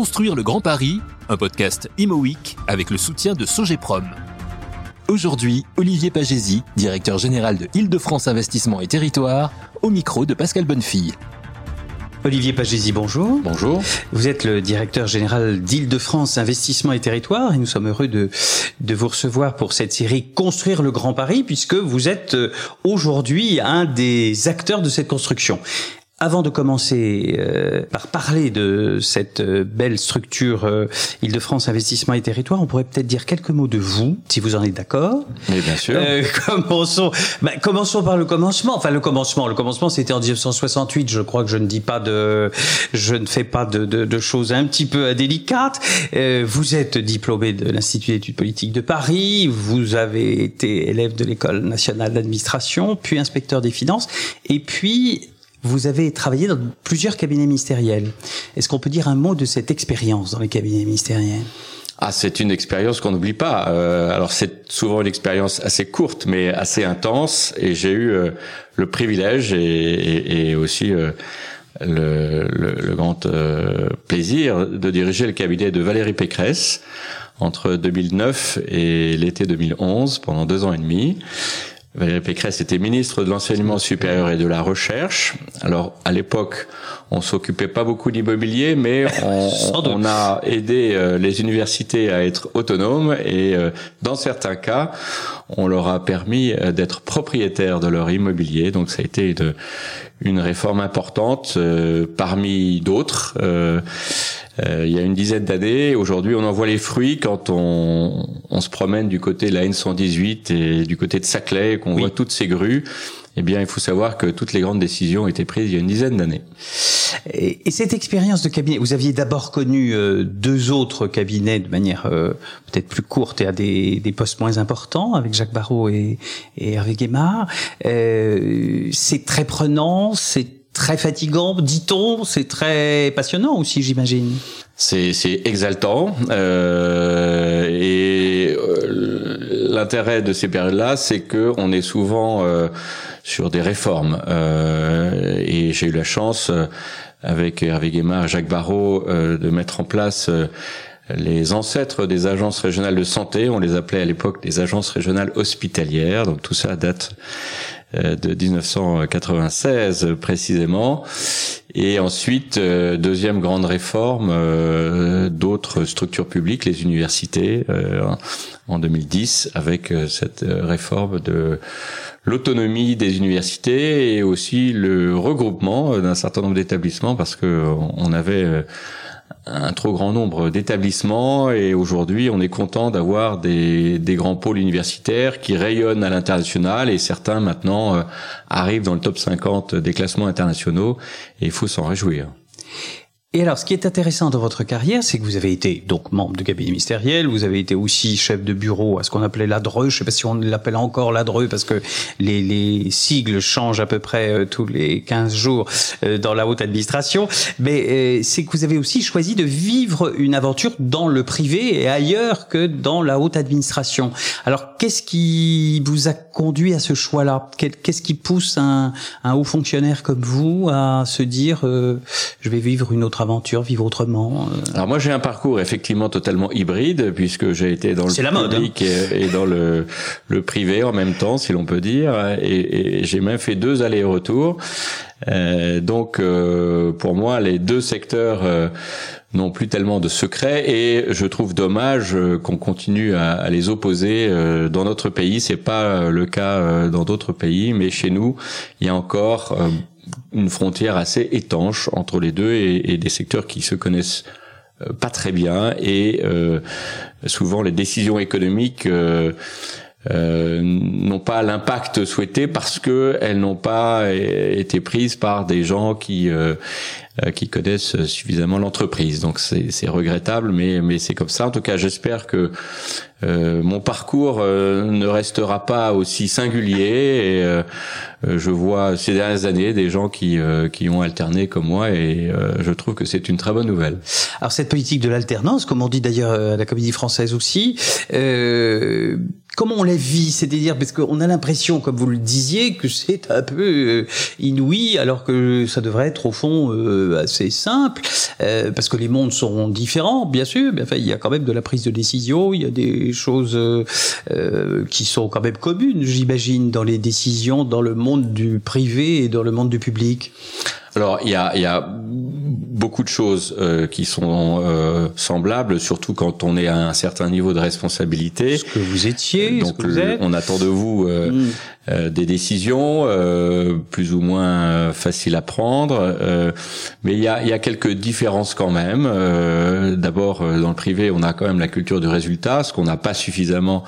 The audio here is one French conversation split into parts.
Construire le Grand Paris, un podcast Imo Week avec le soutien de Sogeprom. Aujourd'hui, Olivier Pagési, directeur général de Île-de-France Investissement et Territoire, au micro de Pascal Bonnefille. Olivier Pagési, bonjour. Bonjour. Vous êtes le directeur général d'Île-de-France Investissement et Territoire et nous sommes heureux de, de vous recevoir pour cette série Construire le Grand Paris puisque vous êtes euh, aujourd'hui un des acteurs de cette construction. Avant de commencer euh, par parler de cette euh, belle structure euh, Île-de-France Investissement et Territoire, on pourrait peut-être dire quelques mots de vous, si vous en êtes d'accord. Oui, bien sûr. Euh, commençons, bah, commençons par le commencement. Enfin, le commencement. Le commencement, c'était en 1968. Je crois que je ne dis pas de, je ne fais pas de, de, de choses un petit peu indélicates. Euh, vous êtes diplômé de l'Institut d'études politiques de Paris. Vous avez été élève de l'École nationale d'administration, puis inspecteur des finances, et puis vous avez travaillé dans plusieurs cabinets ministériels. Est-ce qu'on peut dire un mot de cette expérience dans les cabinets ministériels? Ah, c'est une expérience qu'on n'oublie pas. Euh, alors c'est souvent une expérience assez courte, mais assez intense. Et j'ai eu euh, le privilège et, et, et aussi euh, le, le, le, grand euh, plaisir de diriger le cabinet de Valérie Pécresse entre 2009 et l'été 2011 pendant deux ans et demi. Valérie Pécresse était ministre de l'enseignement supérieur et de la recherche. Alors à l'époque, on s'occupait pas beaucoup d'immobilier, mais on, on, a aidé euh, les universités à être autonomes et euh, dans certains cas, on leur a permis euh, d'être propriétaires de leur immobilier. Donc ça a été une, une réforme importante parmi d'autres. Euh, il y a une dizaine d'années. Aujourd'hui, on en voit les fruits quand on, on, se promène du côté de la N118 et du côté de Saclay, qu'on oui. voit toutes ces grues. Eh bien, il faut savoir que toutes les grandes décisions ont été prises il y a une dizaine d'années. Et, et, cette expérience de cabinet, vous aviez d'abord connu euh, deux autres cabinets de manière euh, peut-être plus courte et à des, des, postes moins importants, avec Jacques Barrault et, et Hervé Guémard. Euh, c'est très prenant, c'est très fatigant, dit-on. C'est très passionnant aussi, j'imagine. C'est, exaltant. Euh, et euh, l'intérêt de ces périodes-là, c'est que on est souvent euh, sur des réformes. Euh, et j'ai eu la chance, avec Hervé Guémard Jacques Barrault, de mettre en place les ancêtres des agences régionales de santé, on les appelait à l'époque des agences régionales hospitalières, donc tout ça date de 1996 précisément. Et ensuite, euh, deuxième grande réforme, euh, d'autres structures publiques, les universités, euh, en 2010, avec cette réforme de l'autonomie des universités et aussi le regroupement d'un certain nombre d'établissements, parce que on avait un trop grand nombre d'établissements et aujourd'hui on est content d'avoir des, des, grands pôles universitaires qui rayonnent à l'international et certains maintenant euh, arrivent dans le top 50 des classements internationaux et il faut s'en réjouir. Et alors, ce qui est intéressant dans votre carrière, c'est que vous avez été donc membre de cabinet ministériel, vous avez été aussi chef de bureau à ce qu'on appelait l'ADRE, je sais pas si on l'appelle encore l'ADRE parce que les, les, sigles changent à peu près euh, tous les 15 jours euh, dans la haute administration, mais euh, c'est que vous avez aussi choisi de vivre une aventure dans le privé et ailleurs que dans la haute administration. Alors, qu'est-ce qui vous a conduit à ce choix-là? Qu'est-ce qui pousse un, un, haut fonctionnaire comme vous à se dire euh, je vais vivre une autre aventure, vivre autrement euh... Alors moi j'ai un parcours effectivement totalement hybride puisque j'ai été dans le la public mode, hein. et, et, dans le, le privé en même temps si l'on peut dire et, et j'ai même fait deux allers-retours. Euh, donc euh, pour moi les deux secteurs euh, n'ont plus tellement de secrets et je trouve dommage qu'on continue à, à, les opposer dans notre pays. C'est pas le cas dans d'autres pays, mais chez nous il y a encore une frontière assez étanche entre les deux et, des secteurs qui se connaissent pas très bien et souvent les décisions économiques euh, n'ont pas l'impact souhaité parce que elles n'ont pas été prises par des gens qui euh, qui connaissent suffisamment l'entreprise. Donc c'est regrettable, mais mais c'est comme ça. En tout cas, j'espère que euh, mon parcours euh, ne restera pas aussi singulier. Et euh, je vois ces dernières années des gens qui qui ont alterné comme moi, et je trouve que c'est une très bonne nouvelle. Alors cette politique de l'alternance, comme on dit d'ailleurs à la Comédie Française aussi comment on la vit C'est-à-dire parce qu'on a l'impression, comme vous le disiez, que c'est un peu euh, inouï, alors que ça devrait être au fond euh, assez simple, euh, parce que les mondes sont différents, bien sûr. Mais enfin, il y a quand même de la prise de décision, il y a des choses qui sont quand même communes, j'imagine, dans les décisions, dans le monde du privé et dans le monde du public. Alors il y a, y a beaucoup de choses euh, qui sont euh, semblables, surtout quand on est à un certain niveau de responsabilité. Ce que vous étiez, donc ce que vous êtes. on attend de vous euh, mm. Euh, des décisions euh, plus ou moins euh, faciles à prendre, mais il y a, quelques différences quand même. D'abord, dans le privé, on a quand même la culture du résultat, ce qu'on n'a pas suffisamment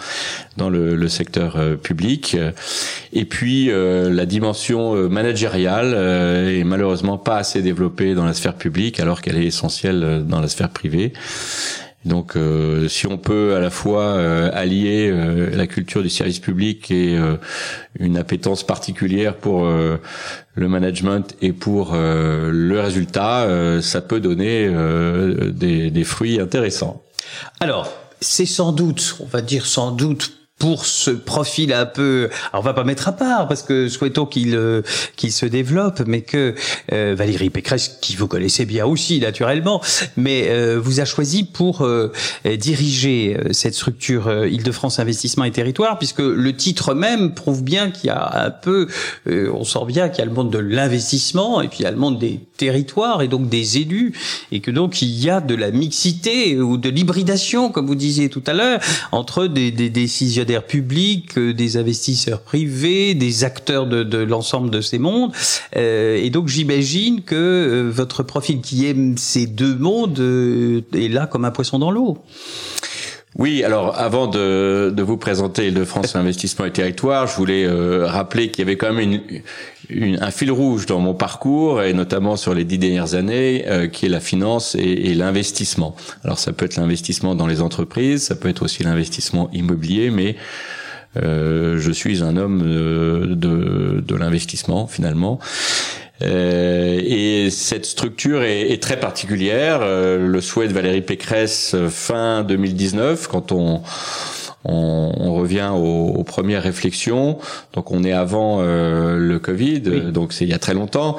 dans le, le secteur public. Et puis, la dimension managériale est malheureusement pas assez développée dans la sphère publique, alors qu'elle est essentielle dans la sphère privée. Donc, euh, si on peut à la fois euh, allier euh, la culture du service public et une appétence particulière pour le management et pour le résultat, ça peut donner des, des fruits intéressants. Alors, c'est sans doute, on va dire sans doute pour ce profil un peu, alors on va pas mettre à part parce que souhaitons qu'il euh, qu'il se développe, mais que euh, Valérie Pécresse, qui vous connaissez bien aussi naturellement, mais euh, vous a choisi pour diriger cette structure Île-de-France Investissement et Territoire, puisque le titre même prouve bien qu'il y a un peu, on sent bien qu'il y a le monde de l'investissement et puis il y a le monde des territoires et donc des élus, et que donc il y a de la mixité ou de l'hybridation, comme vous disiez tout à l'heure, entre des, des décisionnaires publics, euh, des investisseurs privés, des acteurs de, l'ensemble de ces mondes. Euh, et donc j'imagine que euh, votre profil qui aime ces deux mondes est là comme un poisson dans l'eau. Oui, alors avant de, de vous présenter de France Investissement et Territoire, je voulais rappeler qu'il y avait quand même une, un fil rouge dans mon parcours et notamment sur les dix dernières années, qui est la finance et, et l'investissement. Alors ça peut être l'investissement dans les entreprises, ça peut être aussi l'investissement immobilier, mais euh, je suis un homme de, de, de l'investissement finalement. Euh, et cette structure est, est très particulière. Euh, le souhait de Valérie Pécresse fin 2019, quand on on, on revient aux, aux, premières réflexions. Donc on est avant euh, le Covid, donc c'est il y a très longtemps.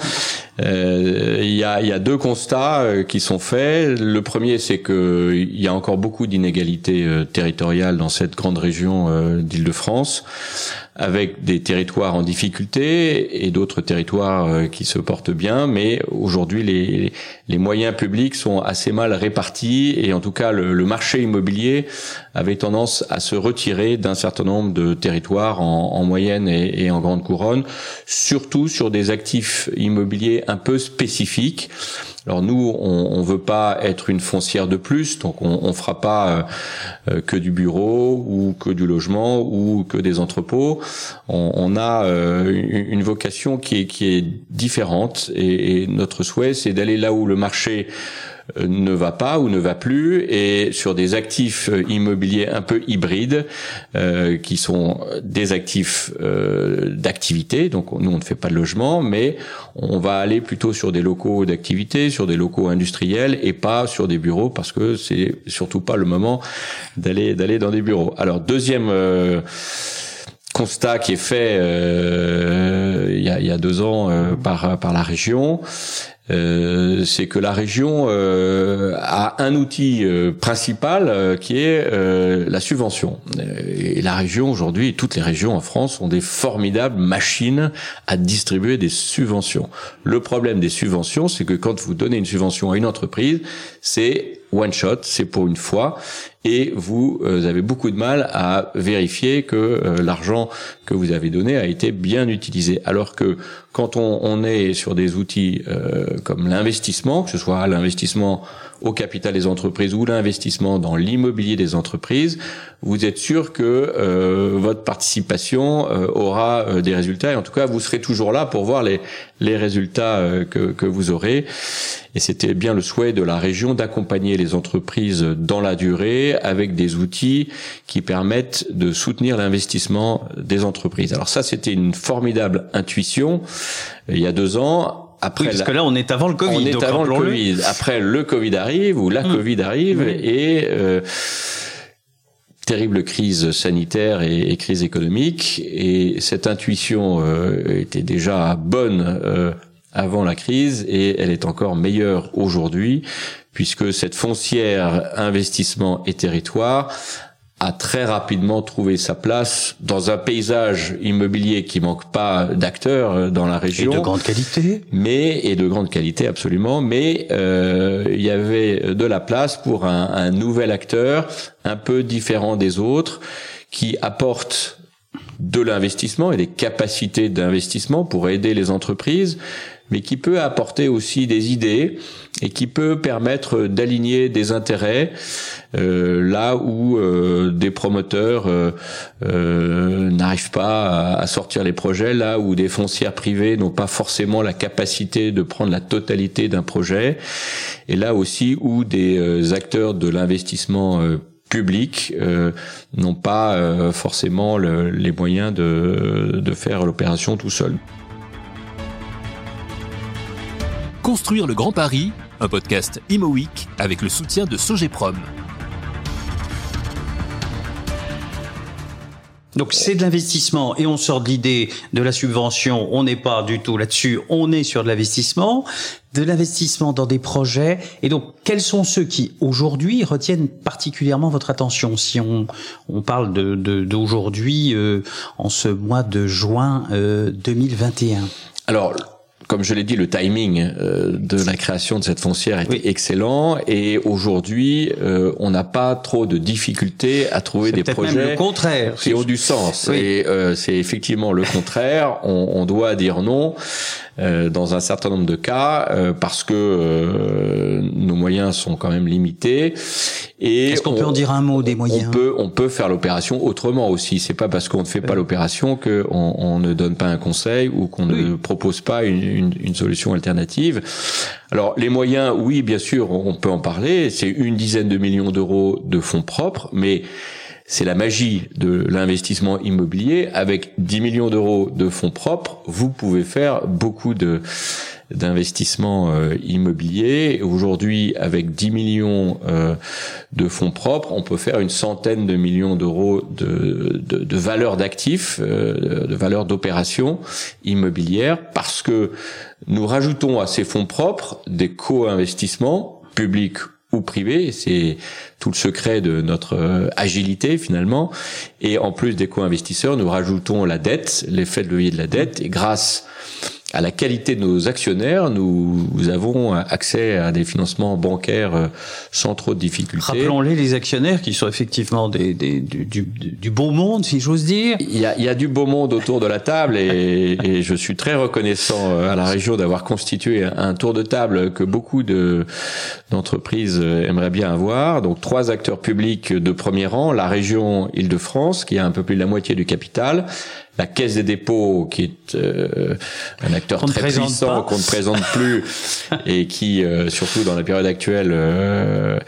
Euh, il, y a, il y a deux constats euh, qui sont faits. Le premier, c'est que il y a encore beaucoup d'inégalités euh, territoriales dans cette grande région euh, d'Île-de-France avec des territoires en difficulté et d'autres territoires euh, qui se portent bien, mais aujourd'hui les, moyens publics sont assez mal répartis et en tout cas le, marché immobilier avait tendance à se retirer d'un certain nombre de territoires en, en moyenne et, en grande couronne, surtout sur des actifs immobiliers un peu spécifiques. Alors nous, on, on veut pas être une foncière de plus, donc on, on fera pas euh, que du bureau ou que du logement ou que des entrepôts. On, a euh, une, vocation qui est, qui est différente et, notre souhait, c'est d'aller là où le marché euh, ne va pas ou ne va plus et sur des actifs euh, immobiliers un peu hybrides euh, qui sont des actifs euh, d'activité. Donc nous on ne fait pas de logement mais on va aller plutôt sur des locaux d'activité sur des locaux industriels et pas sur des bureaux parce que c'est surtout pas le moment d'aller d'aller dans des bureaux. Alors deuxième constat qui est fait il, y a, y a, deux ans par par la région, euh, c'est que la région euh, a un outil euh, principal euh, qui est la subvention. Et la région aujourd'hui, toutes les régions en France ont des formidables machines à distribuer des subventions. Le problème des subventions, c'est que quand vous donnez une subvention à une entreprise, c'est one shot, c'est pour une fois, et vous euh, avez beaucoup de mal à vérifier que euh, l'argent que vous avez donné a été bien utilisé. Alors que quand on, est sur des outils euh, comme l'investissement, que ce soit l'investissement au capital des entreprises ou l'investissement dans l'immobilier des entreprises, vous êtes sûr que euh, votre participation euh, aura euh, des résultats et en tout cas vous serez toujours là pour voir les, les résultats que, que vous aurez. Et c'était bien le souhait de la région d'accompagner les entreprises dans la durée avec des outils qui permettent de soutenir l'investissement des entreprises. Alors ça, c'était une formidable intuition il y a deux ans après, parce que là, on est avant le Covid. On est avant le Covid. Après, le Covid arrive ou la mmh. Covid arrive mmh. et euh, terrible crise sanitaire et, crise économique. Et cette intuition était déjà bonne avant la crise et elle est encore meilleure aujourd'hui puisque cette foncière investissement et territoire a très rapidement trouvé sa place dans un paysage immobilier qui manque pas d'acteurs euh, dans la région. Et de grande qualité. Mais et de grande qualité absolument. Mais euh, il y avait de la place pour un, un nouvel acteur un peu différent des autres qui apporte de l'investissement et des capacités d'investissement pour aider les entreprises, mais qui peut apporter aussi des idées et qui peut permettre d'aligner des intérêts euh, là où euh, des promoteurs euh, n'arrivent pas à, sortir les projets, là où des foncières privées n'ont pas forcément la capacité de prendre la totalité d'un projet, et là aussi où des acteurs de l'investissement public n'ont pas forcément les moyens de, de faire l'opération tout seul. Construire le Grand Paris, un podcast Imo avec le soutien de Sogeprom. Donc c'est de l'investissement et on sort de l'idée de la subvention, on n'est pas du tout là-dessus, on est sur de l'investissement, de l'investissement dans des projets. Et donc quels sont ceux qui aujourd'hui retiennent particulièrement votre attention? Si on, on parle d'aujourd'hui de, euh, en ce mois de juin euh, 2021 Alors comme je l'ai dit, le timing euh, de la création de cette foncière était excellent et aujourd'hui, euh, on n'a pas trop de difficultés à trouver des projets qui ont du sens. Et euh, c'est effectivement le contraire. On, on, doit dire non dans un certain nombre de cas euh, parce que euh, nos moyens sont quand même limités. Et est-ce qu'on peut en dire un mot des moyens? On peut, on peut faire l'opération autrement aussi. C'est pas parce qu'on ne fait pas l'opération que on, on, ne donne pas un conseil ou qu'on ne propose pas une, une, une solution alternative. Alors les moyens, oui, bien sûr, on peut en parler. C'est une dizaine de millions d'euros de fonds propres, mais c'est la magie de l'investissement immobilier. Avec 10 millions d'euros de fonds propres, vous pouvez faire beaucoup de d'investissements euh, immobiliers. Aujourd'hui, avec 10 millions euh, de fonds propres, on peut faire une centaine de millions d'euros de, de, de valeur d'actifs, euh, de valeur d'opérations immobilières, parce que nous rajoutons à ces fonds propres des co-investissements publics ou privé. C'est tout le secret de notre euh, agilité finalement. Et en plus des co-investisseurs, nous rajoutons la dette, l'effet de levier de la dette. Et grâce à la qualité de nos actionnaires, nous, avons accès à des financements bancaires euh, sans trop de difficultés. Rappelons-les, les actionnaires qui sont effectivement des, des du, du, du, beau monde, si j'ose dire. Il y, a, il y a du beau monde autour de la table et, et je suis très reconnaissant euh, à la région d'avoir constitué un tour de table que beaucoup de d'entreprises aimeraient bien avoir. Donc trois acteurs publics de premier rang, la région Île-de-France qui a un peu plus de la moitié du capital, la Caisse des dépôts, qui est euh, un acteur très puissant qu'on ne présente plus et qui, euh, surtout dans la période actuelle, euh,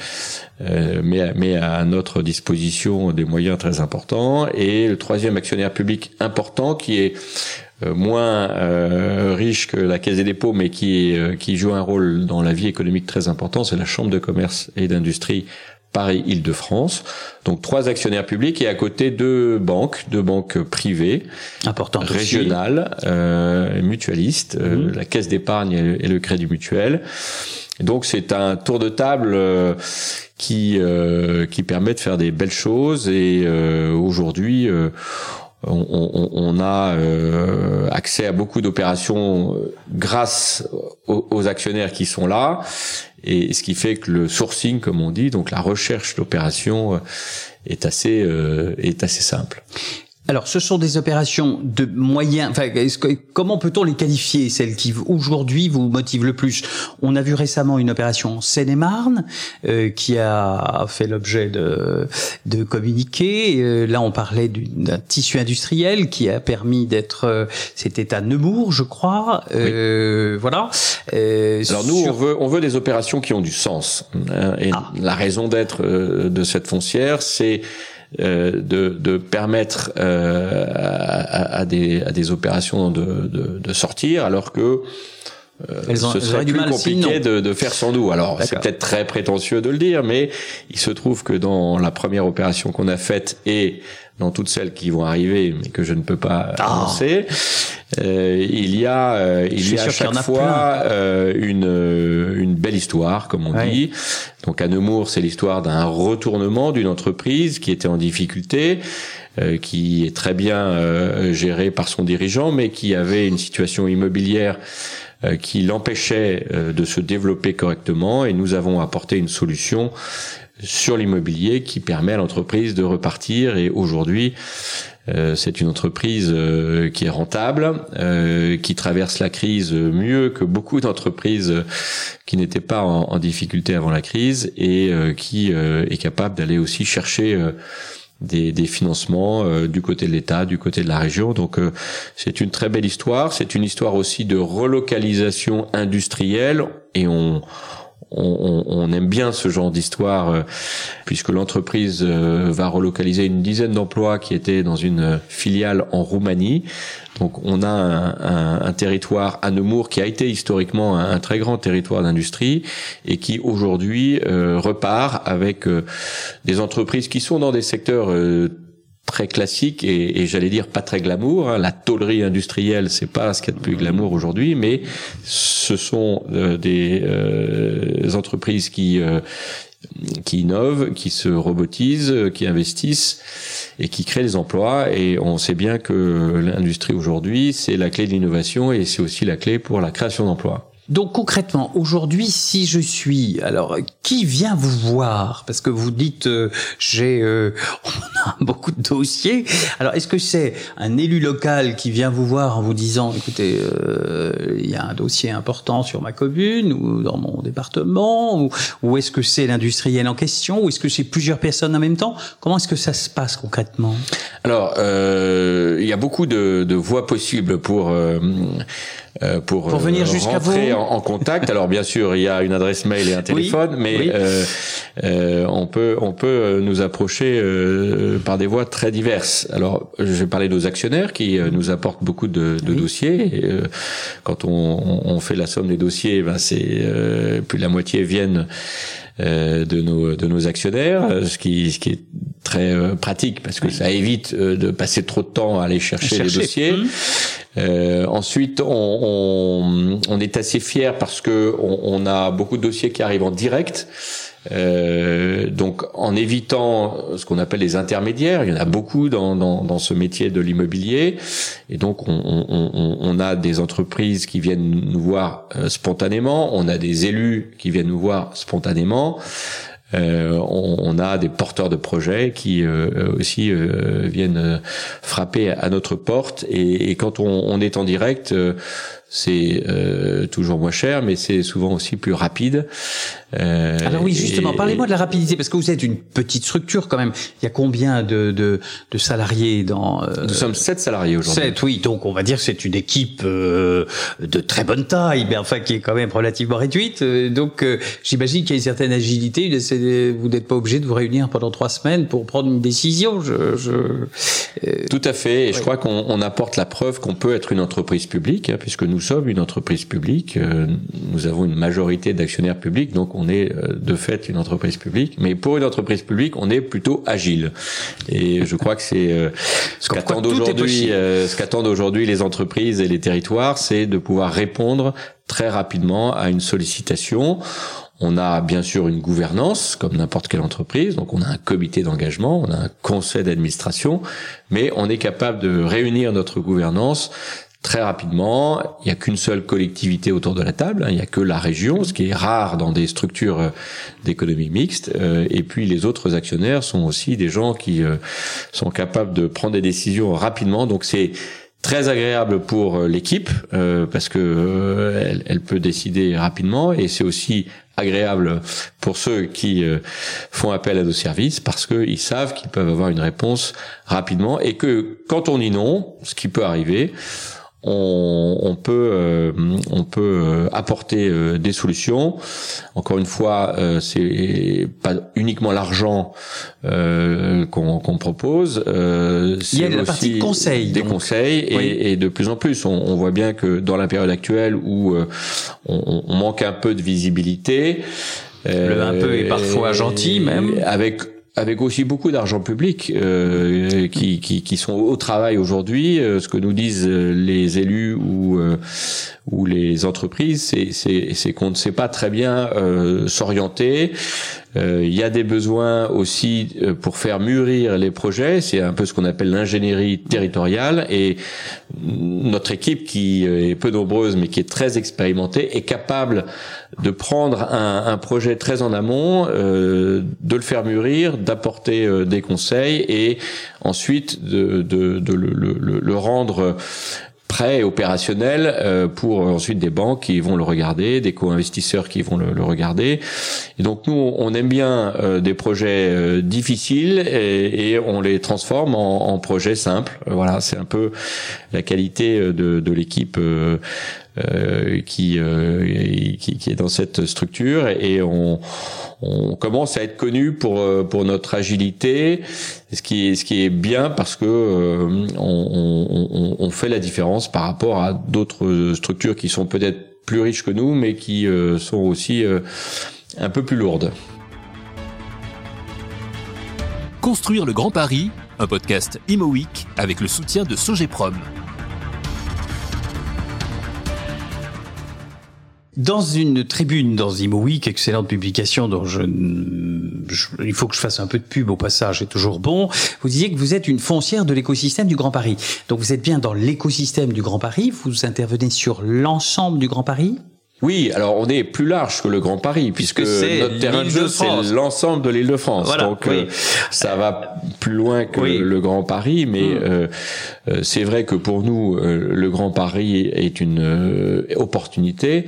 met, met, à notre disposition des moyens très importants. Et le troisième actionnaire public important, qui est moins riche que la Caisse des dépôts, mais qui, qui joue un rôle dans la vie économique très important, c'est la Chambre de commerce et d'industrie Paris-Île-de-France. Donc trois actionnaires publics et à côté deux banques, deux banques privées, importantes régionales, euh, mutualistes, euh, mhm. la Caisse d'épargne et, le Crédit Mutuel. donc c'est un tour de table euh, qui euh, qui permet de faire des belles choses et aujourd'hui on, on, a euh, accès à beaucoup d'opérations grâce aux, actionnaires qui sont là, et ce qui fait que le sourcing, comme on dit, donc la recherche d'opérations, euh, est assez euh, est assez simple. Alors, ce sont des opérations de moyens. Enfin, comment peut-on les qualifier Celles qui aujourd'hui vous motivent le plus? On a vu récemment une opération en Seine-et-Marne euh, qui a fait l'objet de de communiqués. Euh, là, on parlait d'un tissu industriel qui a permis d'être. Euh, c'était à Nemours, je crois. Euh, Voilà. Alors nous, on veut on veut des opérations qui ont du sens. Hein, et ah. la raison d'être de cette foncière, c'est euh, de, de, permettre euh, à, à, des, à, des, opérations de, de, de, sortir, alors que elles ont, ce serait plus compliqué de, de, faire sans nous. Alors c'est peut-être très prétentieux de le dire, mais il se trouve que dans la première opération qu'on a faite et dans toutes celles qui vont arriver, mais que je ne peux pas ah. annoncer, euh, il y a, euh, il y a à chaque fois euh, une, une belle histoire, comme on dit. Donc à Nemours, c'est l'histoire d'un retournement d'une entreprise qui était en difficulté. Euh, qui est très bien euh, gérée par son dirigeant, mais qui avait une situation immobilière qui l'empêchait de se développer correctement. Et nous avons apporté une solution sur l'immobilier qui permet à l'entreprise de repartir. Et aujourd'hui euh, c'est une entreprise euh, qui est rentable, euh, qui traverse la crise mieux que beaucoup d'entreprises qui n'étaient pas en, difficulté avant la crise et qui est capable d'aller aussi chercher des, des, financements du côté de l'État, du côté de la région. Donc c'est une très belle histoire. C'est une histoire aussi de relocalisation industrielle et on on, on, aime bien ce genre d'histoire euh, puisque l'entreprise euh, va relocaliser une dizaine d'emplois qui étaient dans une filiale en Roumanie. Donc on a un, un, territoire à Nemours qui a été historiquement un, très grand territoire d'industrie et qui aujourd'hui euh, repart avec des entreprises qui sont dans des secteurs très classique et, et j'allais dire pas très glamour. Hein. La tôlerie industrielle, c'est pas ce qu'il y a de plus glamour aujourd'hui, mais ce sont euh, des euh, entreprises qui euh, qui innovent, qui se robotisent, qui investissent et qui créent des emplois. Et on sait bien que l'industrie aujourd'hui, c'est la clé de l'innovation et c'est aussi la clé pour la création d'emplois. Donc concrètement, aujourd'hui, si je suis, alors qui vient vous voir? Parce que vous dites, euh, j'ai, euh, on a beaucoup de dossiers. Alors est-ce que c'est un élu local qui vient vous voir en vous disant, écoutez, euh, il y a un dossier important sur ma commune ou dans mon département, ou, ou est-ce que c'est l'industriel en question, ou est-ce que c'est plusieurs personnes en même temps? Comment est-ce que ça se passe concrètement? Alors, il y a beaucoup de, de voies possibles pour euh, pour, pour venir euh, jusqu'à vous en, en, contact. Alors bien sûr, il y a une adresse mail et un téléphone, mais euh, euh, on peut on peut nous approcher par des voies très diverses. Alors je vais parler de nos actionnaires qui nous apportent beaucoup de, de dossiers. Et, quand on, on, fait la somme des dossiers, ben c'est plus de la moitié viennent de nos de nos actionnaires, ce qui ce qui est très pratique parce que ça évite de passer trop de temps à aller chercher, les dossiers. Mmh. Euh, ensuite, on, on, on, est assez fier parce que on, on, a beaucoup de dossiers qui arrivent en direct. Euh, donc, en évitant ce qu'on appelle les intermédiaires, il y en a beaucoup dans, dans, dans ce métier de l'immobilier, et donc on, on, a des entreprises qui viennent nous voir euh, spontanément, on a des élus qui viennent nous voir spontanément. Euh, on, a des porteurs de projets qui euh, aussi euh, viennent frapper à notre porte. Et, et quand on, on, est en direct, c'est euh, toujours moins cher, mais c'est souvent aussi plus rapide. Euh, Alors oui, justement, parlez-moi de la rapidité, parce que vous êtes une petite structure quand même. Il y a combien de, de, de salariés dans euh, Nous sommes sept salariés aujourd'hui. Sept, oui. Donc on va dire que c'est une équipe euh, de très bonne taille, mais enfin qui est quand même relativement réduite. Euh, donc euh, j'imagine qu'il y a une certaine agilité. Vous n'êtes pas obligé de vous réunir pendant trois semaines pour prendre une décision. Je, je Tout à fait. Et je crois qu'on apporte la preuve qu'on peut être une entreprise publique, hein, puisque nous sommes une entreprise publique, euh, nous avons une majorité d'actionnaires publics, donc on est euh, de fait une entreprise publique. Mais pour une entreprise publique, on est plutôt agile. Et je crois que c'est euh, ce qu'attendent aujourd'hui, ce qu'attendent aujourd'hui les entreprises et les territoires, c'est de pouvoir répondre très rapidement à une sollicitation. On a bien sûr une gouvernance, comme n'importe quelle entreprise, donc on a un comité d'engagement, on a un conseil d'administration, mais on est capable de réunir notre gouvernance très rapidement. Il n'y a qu'une seule collectivité autour de la table, hein. il n'y a que la région, ce qui est rare dans des structures euh, d'économie mixte. Euh, et puis les autres actionnaires sont aussi des gens qui euh, sont capables de prendre des décisions rapidement. Donc c'est très agréable pour l'équipe parce que elle, peut décider rapidement et c'est aussi agréable pour ceux qui font appel à nos services parce qu'ils savent qu'ils peuvent avoir une réponse rapidement et que quand on dit non, ce qui peut arriver, on, on peut euh, on peut euh, apporter euh, des solutions. Encore une fois, c'est pas uniquement l'argent qu'on propose. Il y a la partie conseil, des conseils et, et, de plus en plus, on, on, voit bien que dans la période actuelle où on, on manque un peu de visibilité. Le un peu est parfois gentil même. Avec avec aussi beaucoup d'argent public euh, qui, qui, sont au travail aujourd'hui. Euh, ce que nous disent euh, les élus ou, ou les entreprises, c'est qu'on ne sait pas très bien s'orienter. Il y a des besoins aussi pour faire mûrir les projets. C'est un peu ce qu'on appelle l'ingénierie territoriale. Et notre équipe, qui est peu nombreuse mais qui est très expérimentée, est capable de prendre un, projet très en amont, de le faire mûrir, d'apporter euh, des conseils et ensuite de, le, rendre prêt et opérationnel euh, pour ensuite des banques qui vont le regarder, des co-investisseurs qui vont le, le, regarder. Et donc nous, on aime bien euh, des projets difficiles et, et, on les transforme en, en projets simples. Voilà, c'est un peu la qualité de, de l'équipe euh, qui, euh, qui, qui est dans cette structure et on, on commence à être connu pour euh, pour notre agilité, ce qui est ce qui est bien parce que on, on, on fait la différence par rapport à d'autres structures qui sont peut-être plus riches que nous, mais qui sont aussi un peu plus lourdes. Construire le Grand Paris, un podcast Imo Week avec le soutien de Sogeprom. Dans une tribune dans Imo Week, excellente publication dont je, il faut que je fasse un peu de pub au passage, c'est toujours bon. Vous disiez que vous êtes une foncière de l'écosystème du Grand Paris. Donc vous êtes bien dans l'écosystème du Grand Paris. Vous intervenez sur l'ensemble du Grand Paris? Oui, alors on est plus large que le Grand Paris puisque notre terrain de jeu c'est l'ensemble de l'île de France. Donc euh, ça va plus loin que le Grand Paris, mais mm. euh, euh, c'est vrai que pour nous le Grand Paris est une opportunité.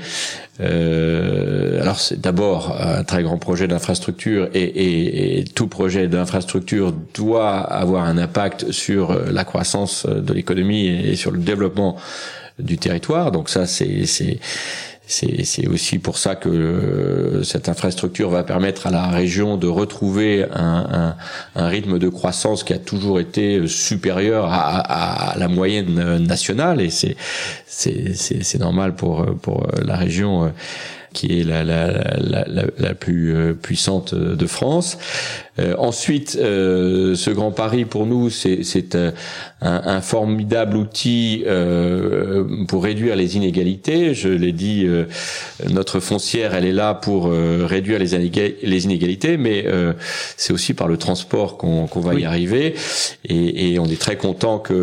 alors c'est d'abord un très grand projet d'infrastructure et, et, et, tout projet d'infrastructure doit avoir un impact sur la croissance de l'économie et sur le développement du territoire. Donc ça c'est c'est aussi pour ça que euh, cette infrastructure va permettre à la région de retrouver un, un, un rythme de croissance qui a toujours été supérieur à, à la moyenne nationale. Et c'est normal pour pour la région euh, qui est la, la, la, la, plus euh, puissante de France. Euh, ensuite, euh, ce Grand Paris, pour nous, c'est un, un, formidable outil euh, pour réduire les inégalités. Je l'ai dit, euh, notre foncière, elle est là pour réduire les, les inégalités, mais c'est aussi par le transport qu'on va y arriver. Et, et, on est très content qu'il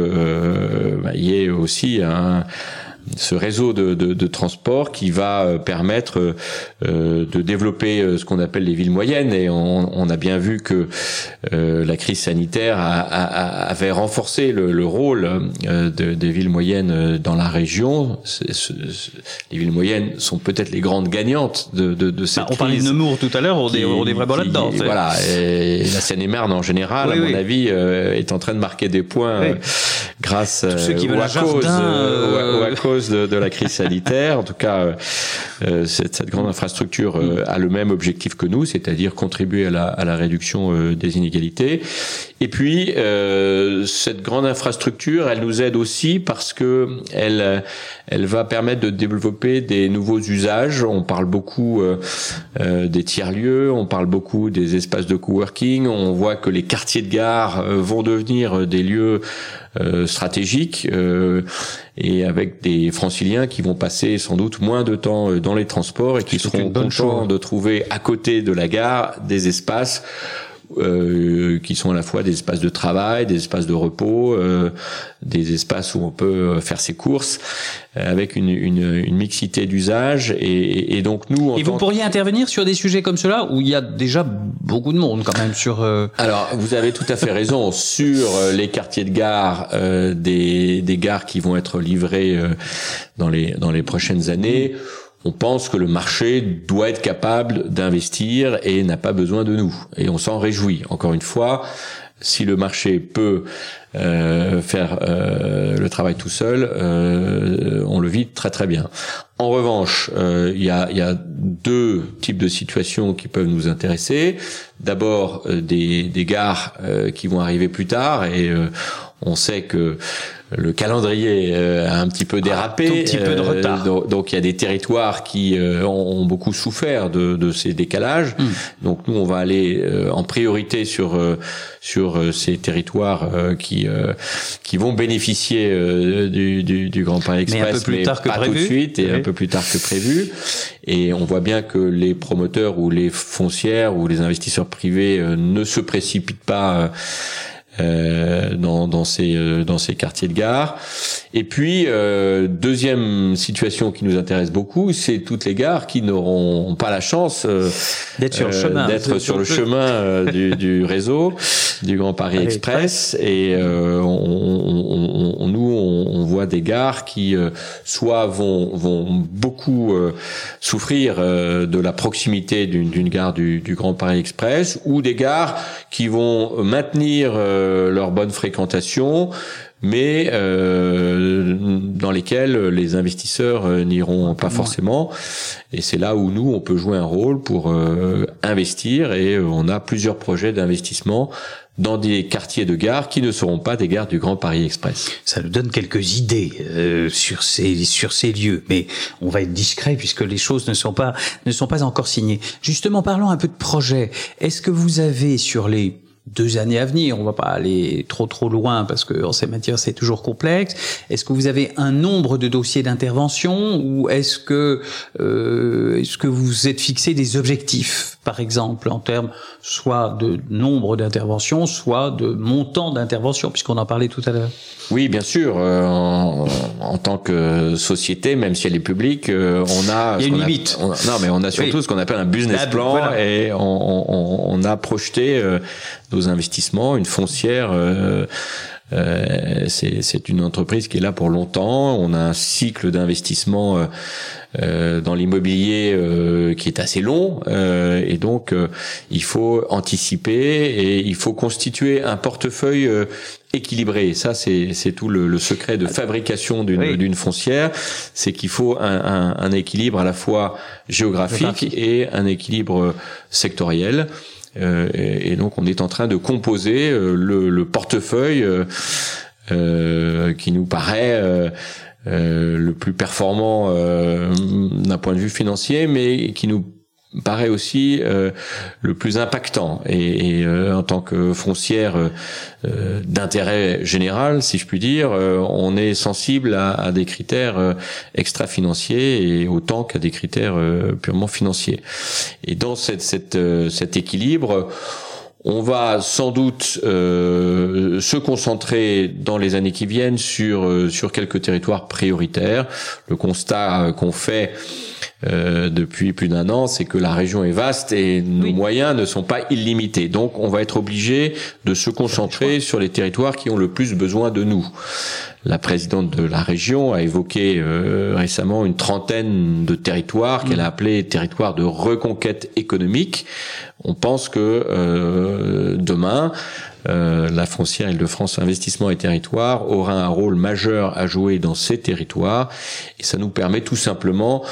bah, y ait aussi un ce réseau de, de, de, transport qui va euh, permettre euh, de développer euh, ce qu'on appelle les villes moyennes et on, on a bien vu que euh, la crise sanitaire a, a, avait renforcé le, le rôle euh, de, des villes moyennes dans la région. les villes moyennes sont peut-être les grandes gagnantes de, de, de cette bah, on parlait de Nemours tout à l'heure, on, est, on est vraiment là-dedans. Voilà, et la Seine-et-Marne en général, à mon avis, est en train de marquer des points grâce qui ou, à cause, ou à cause de, la crise sanitaire. En tout cas, euh, euh, cette, cette, grande infrastructure euh, a le même objectif que nous, c'est-à-dire contribuer à la, à la réduction des inégalités. Et puis, cette grande infrastructure, elle nous aide aussi parce que elle, elle va permettre de développer des nouveaux usages. On parle beaucoup des tiers-lieux, on parle beaucoup des espaces de coworking. On voit que les quartiers de gare vont devenir des lieux euh, stratégiques euh, et avec des franciliens qui vont passer sans doute moins de temps euh, dans les transports et qui seront contents de trouver à côté de la gare des espaces euh, qui sont à la fois des espaces de travail, des espaces de repos, euh, des espaces où on peut faire ses courses, euh, avec une, une, une mixité d'usages. Et, et, donc nous, en et vous pourriez intervenir sur des sujets comme cela où il y a déjà beaucoup de monde quand même sur. Euh, Alors vous avez tout à fait raison sur les quartiers de gare, des, des gares qui vont être livrées dans les dans les prochaines années on pense que le marché doit être capable d'investir et n'a pas besoin de nous. Et on s'en réjouit. Encore une fois, si le marché peut euh, faire euh, le travail tout seul, euh, on le vit très très bien. En revanche, il y a, deux types de situations qui peuvent nous intéresser. D'abord, des, des, gares qui vont arriver plus tard et on sait que le calendrier euh, a un petit peu dérapé. Un petit peu de euh, retard. donc, il y a des territoires qui euh, ont, beaucoup souffert de, de ces décalages. Hmm. Donc nous on va aller en priorité sur sur ces territoires qui qui vont bénéficier du, du, du, Grand Paris Express, mais, un peu plus tard que pas prévu. tout de suite et un peu plus tard que prévu. Et on voit bien que les promoteurs ou les foncières ou les investisseurs privés ne se précipitent pas euh, dans, dans, ces, euh, dans ces quartiers de gare. Et puis, euh, deuxième situation qui nous intéresse beaucoup, c'est toutes les gares qui n'auront pas la chance euh, d'être sur le chemin, d'être sur le chemin du, du, réseau du Grand Paris Express. Et on, on, on, nous, on, voit des gares qui soit vont, vont beaucoup souffrir de la proximité d'une gare du, Grand Paris Express, ou des gares qui vont maintenir euh, leur bonne fréquentation, mais euh, dans lesquelles les investisseurs euh, n'iront pas forcément. Et c'est là où nous, on peut jouer un rôle pour investir et on a plusieurs projets d'investissement dans des quartiers de gare qui ne seront pas des gares du Grand Paris Express. Ça nous donne quelques idées sur ces sur ces lieux, mais on va être discret puisque les choses ne sont pas ne sont pas encore signées. Justement, parlons un peu de projets. Est-ce que vous avez sur les deux années à venir. On va pas aller trop trop loin parce que en ces matières c'est toujours complexe. Est-ce que vous avez un nombre de dossiers d'intervention ou est-ce que euh, est-ce que vous êtes fixé des objectifs, par exemple en termes soit de nombre d'interventions, soit de montant d'intervention, puisqu'on en parlait tout à l'heure. Oui, bien sûr. Euh, en, en, tant que société, même si elle est publique, euh, on a. Il y a une limite. non, mais on a surtout ce qu'on appelle un business plan et on, on, on, a projeté euh, nos investissements, une foncière. Euh, c'est une entreprise qui est là pour longtemps. On a un cycle d'investissement euh, dans l'immobilier euh, qui est assez long euh, et donc il faut anticiper et il faut constituer un portefeuille équilibré. Ça, c'est tout le, le, secret de fabrication d'une foncière, c'est qu'il faut un, un, un, équilibre à la fois géographique et un équilibre sectoriel. Euh, et, donc, on est en train de composer le, le, portefeuille euh, qui nous paraît euh, le plus performant euh, d'un point de vue financier, mais qui nous paraît aussi euh, le plus impactant et, et en tant que foncière d'intérêt général, si je puis dire, on est sensible à, à des critères extra-financiers et autant qu'à des critères purement financiers. Et dans cette, cette, cet équilibre, on va sans doute euh, se concentrer dans les années qui viennent sur euh, sur quelques territoires prioritaires. Le constat qu'on fait euh, depuis plus d'un an, c'est que la région est vaste et nos moyens ne sont pas illimités. Donc, on va être obligé de se concentrer sur les territoires qui ont le plus besoin de nous. La présidente de la région a évoqué euh, récemment une trentaine de territoires qu'elle a appelés territoires de reconquête économique. On pense que euh, demain, euh, la foncière Île-de-France Investissement et Territoire aura un rôle majeur à jouer dans ces territoires et ça nous permet tout simplement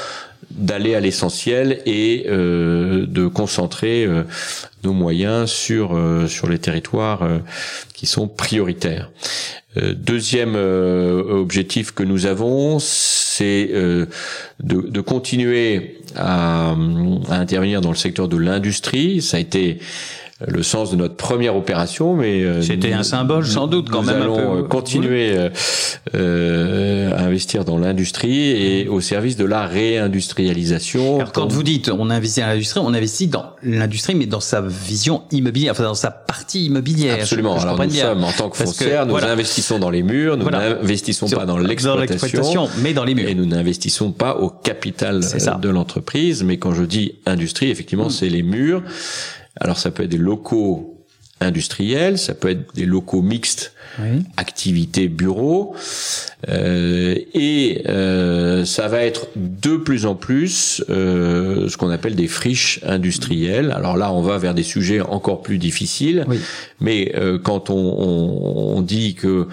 d'aller à l'essentiel et euh, de concentrer euh, nos moyens sur euh, sur les territoires qui sont prioritaires. deuxième objectif que nous avons, c'est de, continuer à, à, intervenir dans le secteur de l'industrie. Ça a été le sens de notre première opération, mais euh, c'était un symbole sans doute quand nous même. Allons un peu... continuer euh, euh, à investir dans l'industrie et au service de la réindustrialisation. Alors quand vous dites on investit dans l'industrie, on investit dans l'industrie, mais dans sa vision immobilière, enfin dans sa partie immobilière. Absolument. Alors nous bien. sommes en tant que foncière, nous investissons dans les murs, nous n'investissons pas dans l'exploitation, mais dans les murs. Et nous n'investissons pas au capital de l'entreprise, mais quand je dis industrie, effectivement, mm. c'est les murs. Alors ça peut être des locaux industriels, ça peut être des locaux mixtes, oui. activités bureaux, euh, et euh, ça va être de plus en plus ce qu'on appelle des friches industrielles. Alors là, on va vers des sujets encore plus difficiles, mais quand on, on, on, dit que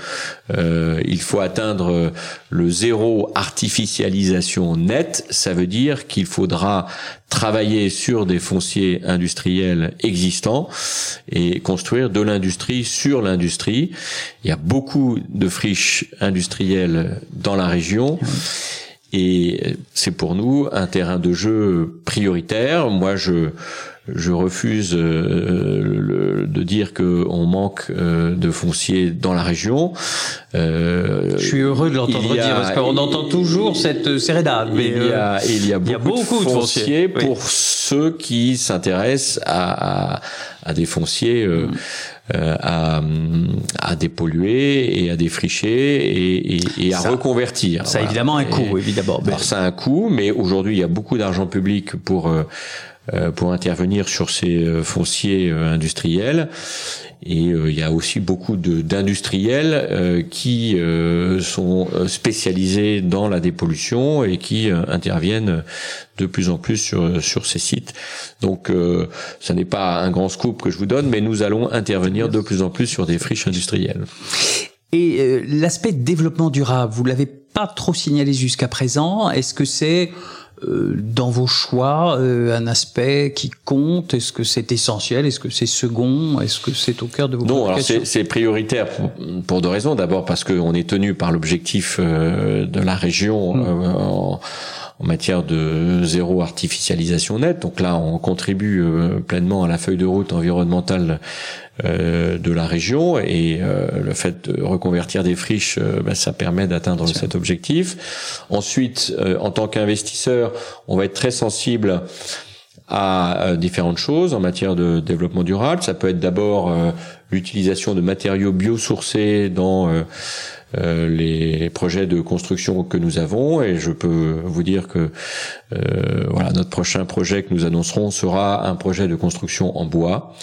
il faut atteindre le zéro artificialisation net, ça veut dire qu'il faudra travailler sur des fonciers industriels existants et construire de l'industrie sur l'industrie. Il y a beaucoup de friches industrielles dans la région. Et c'est pour nous un terrain de jeu prioritaire. Moi, je je refuse euh, de dire que on manque euh, de foncier dans la région. Euh, je suis heureux de l'entendre dire parce qu'on entend toujours cette sérénade. Mais il y a, il y a beaucoup, de foncier, pour ceux qui s'intéressent à, à, des fonciers. Mm. À, à dépolluer et à défricher et, et, et à reconvertir. Ça a évidemment un coût, évidemment. Alors ça a un coût, mais aujourd'hui il y a beaucoup d'argent public pour euh, pour intervenir sur ces euh, fonciers euh, industriels. Et il y a aussi beaucoup d'industriels qui sont spécialisés dans la dépollution et qui interviennent de plus en plus sur, sur ces sites. Donc, ce n'est pas un grand scoop que je vous donne, mais nous allons intervenir de plus en plus sur des friches industrielles. Et l'aspect développement durable, vous l'avez pas trop signalé jusqu'à présent. Est-ce que c'est euh, dans vos choix euh, un aspect qui compte? Est-ce que c'est essentiel? Est-ce que c'est second? Est-ce que c'est au cœur de vos Non, alors c'est prioritaire pour, pour, deux raisons. D'abord parce qu'on est tenu par l'objectif euh, de la région mm. en, en, matière de zéro artificialisation nette. Donc là, on contribue pleinement à la feuille de route environnementale euh, de la région et euh, le fait de reconvertir des friches, euh, ben, ça permet d'atteindre cet objectif. Ensuite, en tant qu'investisseur, on va être très sensible à différentes choses en matière de développement durable. Ça peut être d'abord l'utilisation de matériaux biosourcés dans euh, les projets de construction que nous avons. Et je peux vous dire que euh, voilà notre prochain projet que nous annoncerons sera un projet de construction en bois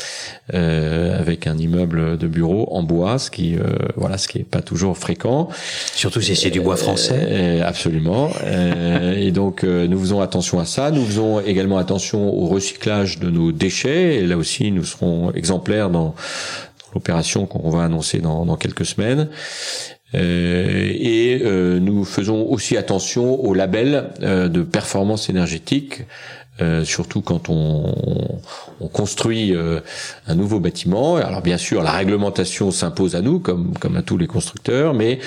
euh, avec un immeuble de bureau en bois ce qui euh, voilà ce qui est pas toujours fréquent. Surtout si c'est du bois français. Euh, absolument. Et donc nous faisons attention à ça. Nous faisons également attention au recyclage de nos déchets. Et là aussi nous serons exemplaires dans l'opération qu'on va annoncer dans, dans quelques semaines. Euh, et euh, nous faisons aussi attention au label euh, de performance énergétique euh, surtout quand on, on construit euh, un nouveau bâtiment. Alors bien sûr, la réglementation s'impose à nous, comme, comme à tous les constructeurs, mais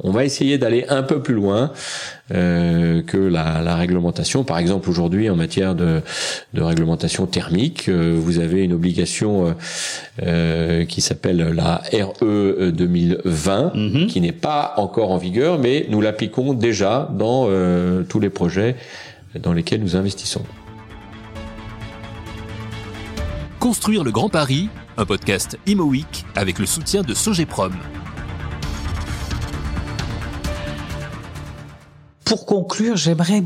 on va essayer d'aller un peu plus loin euh, que la, la, réglementation. Par exemple, aujourd'hui, en matière de, de réglementation thermique, euh, vous avez une obligation qui s'appelle la RE 2020, mhm. qui n'est pas encore en vigueur, mais nous l'appliquons déjà dans tous les projets dans lesquels nous investissons. Construire le Grand Paris, un podcast Imo avec le soutien de Sogeprom. Pour conclure, j'aimerais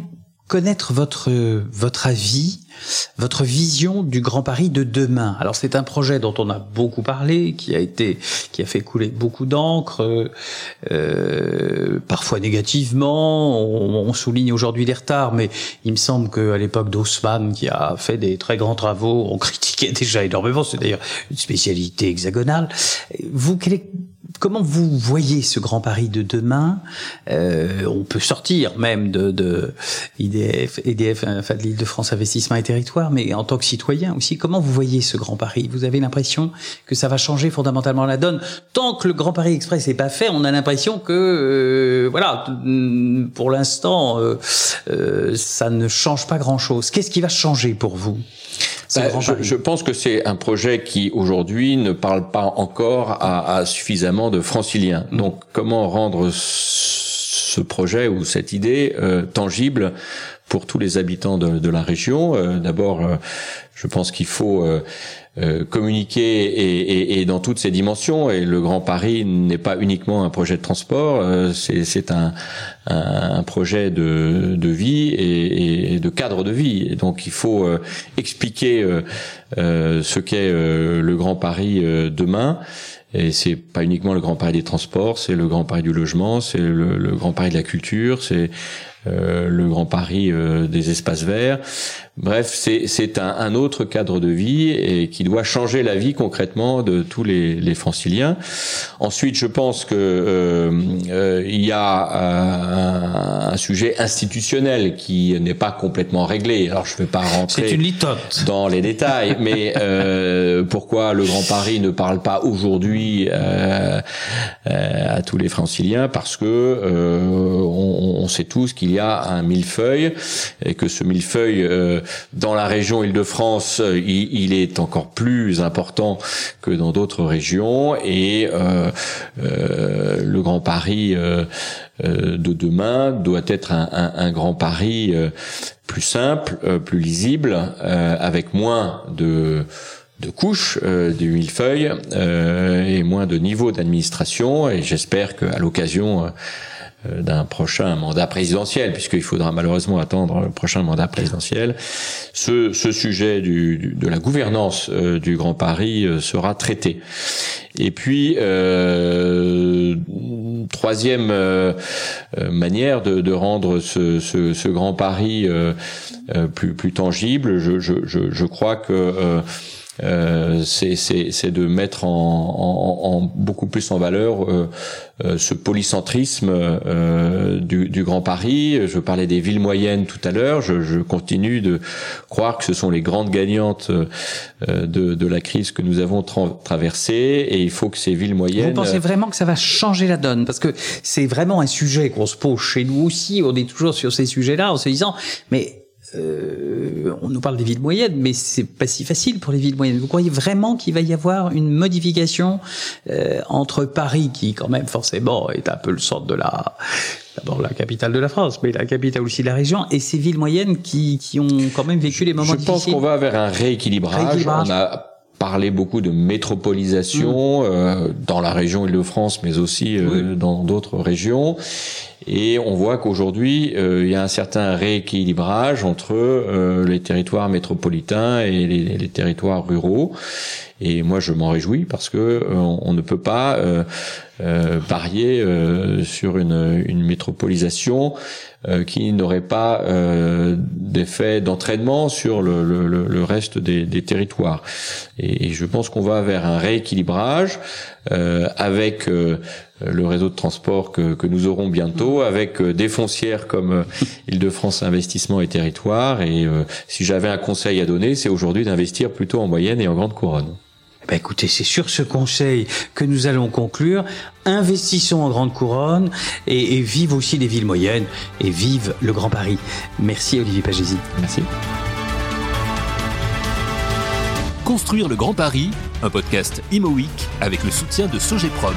connaître votre votre avis, votre vision du Grand Paris de demain. Alors c'est un projet dont on a beaucoup parlé, qui a été qui a fait couler beaucoup d'encre, euh, parfois négativement. On, on souligne aujourd'hui des retards, mais il me semble qu'à l'époque d'Haussmann, qui a fait des très grands travaux, on critiquait déjà énormément. C'est d'ailleurs une spécialité hexagonale. Vous, quel est Comment vous voyez ce Grand Paris de demain euh, On peut sortir même de, de IDF, EDF, enfin de l'Île-de-France Investissement et Territoire, mais en tant que citoyen aussi, comment vous voyez ce Grand Paris? Vous avez l'impression que ça va changer fondamentalement la donne? Tant que le Grand Paris Express n'est pas fait, on a l'impression que, euh, voilà, pour l'instant, euh, euh, ça ne change pas grand-chose. Qu'est-ce qui va changer pour vous? Bah, je, je, pense que c'est un projet qui aujourd'hui ne parle pas encore à, à suffisamment de franciliens. Mm. Donc comment rendre ce projet ou cette idée euh, tangible pour tous les habitants de, de la région? Euh, D'abord, euh, je pense qu'il faut euh, communiquer et, et, et, dans toutes ses dimensions. Et le Grand Paris n'est pas uniquement un projet de transport, c'est un, un, projet de, de vie et, et, de cadre de vie. Donc il faut expliquer ce qu'est le Grand Paris demain. Et c'est pas uniquement le Grand Paris des transports, c'est le Grand Paris du logement, c'est le, le Grand Paris de la culture, c'est euh, le Grand Paris euh, des espaces verts. Bref, c'est un, un, autre cadre de vie et qui doit changer la vie concrètement de tous les, les franciliens. Ensuite, je pense que euh, il y a un, un, sujet institutionnel qui n'est pas complètement réglé. Alors, je ne vais pas rentrer une dans les détails, mais pourquoi le Grand Paris ne parle pas aujourd'hui à tous les franciliens? Parce que on, on sait tous qu'il il y a un millefeuille et que ce millefeuille euh, dans la région Île-de-France, euh, il, est encore plus important que dans d'autres régions et euh, le Grand Paris de demain doit être un, Grand Paris plus simple, plus lisible, avec moins de de couches du millefeuille et moins de niveau d'administration et j'espère qu'à l'occasion euh, d'un prochain mandat présidentiel, puisqu'il faudra malheureusement attendre le prochain mandat présidentiel, ce, sujet du, de la gouvernance euh, du Grand Paris euh, sera traité. Et puis, euh, troisième manière de, rendre ce, ce, Grand Paris plus, plus tangible, je, je, je crois que euh, c'est de mettre en, en, en, beaucoup plus en valeur euh, euh ce polycentrisme euh, du, du, Grand Paris. Je parlais des villes moyennes tout à l'heure. Je, je, continue de croire que ce sont les grandes gagnantes euh, de, de, la crise que nous avons traversée, et il faut que ces villes moyennes. Vous pensez vraiment que ça va changer la donne? Parce que c'est vraiment un sujet qu'on se pose chez nous aussi. On est toujours sur ces sujets-là en se disant, mais euh, on nous parle des villes moyennes, mais c'est pas si facile pour les villes moyennes. Vous croyez vraiment qu'il va y avoir une modification euh, entre Paris, qui quand même forcément est un peu le centre de la d'abord la capitale de la France, mais la capitale aussi de la région, et ces villes moyennes qui, qui ont quand même vécu les moments difficiles. Je pense qu'on va vers un rééquilibrage. On a parlé beaucoup de métropolisation mm. euh, dans la région Île-de-France, mais aussi euh, dans d'autres régions. Et on voit qu'aujourd'hui, euh, il y a un certain rééquilibrage entre euh, les territoires métropolitains et les, les, territoires ruraux. Et moi, je m'en réjouis parce que euh, on ne peut pas parier sur une, une métropolisation qui n'aurait pas d'effet d'entraînement sur le, le, le reste des, des, territoires. Et, je pense qu'on va vers un rééquilibrage avec euh, le réseau de transport que, que nous aurons bientôt, avec euh, des foncières comme euh, Île-de-France Investissement et Territoire. Et si j'avais un conseil à donner, c'est aujourd'hui d'investir plutôt en moyenne et en grande couronne. Eh ben écoutez, c'est sur ce conseil que nous allons conclure. Investissons en grande couronne et, et vive aussi les villes moyennes et vive le Grand Paris. Merci Olivier Pagési. Merci. Construire le Grand Paris, un podcast Imo avec le soutien de Sogeprom.